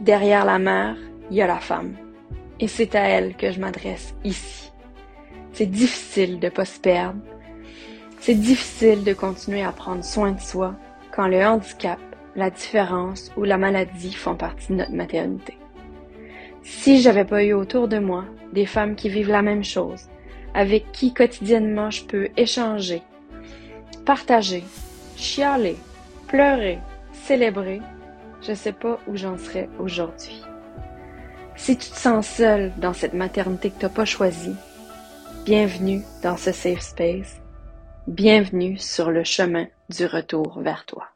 Derrière la mère, il y a la femme. Et c'est à elle que je m'adresse ici. C'est difficile de pas se perdre. C'est difficile de continuer à prendre soin de soi quand le handicap, la différence ou la maladie font partie de notre maternité. Si j'avais pas eu autour de moi des femmes qui vivent la même chose, avec qui quotidiennement je peux échanger, partager, chialer, pleurer, célébrer, je sais pas où j'en serais aujourd'hui. Si tu te sens seule dans cette maternité que t'as pas choisie, bienvenue dans ce safe space. Bienvenue sur le chemin du retour vers toi.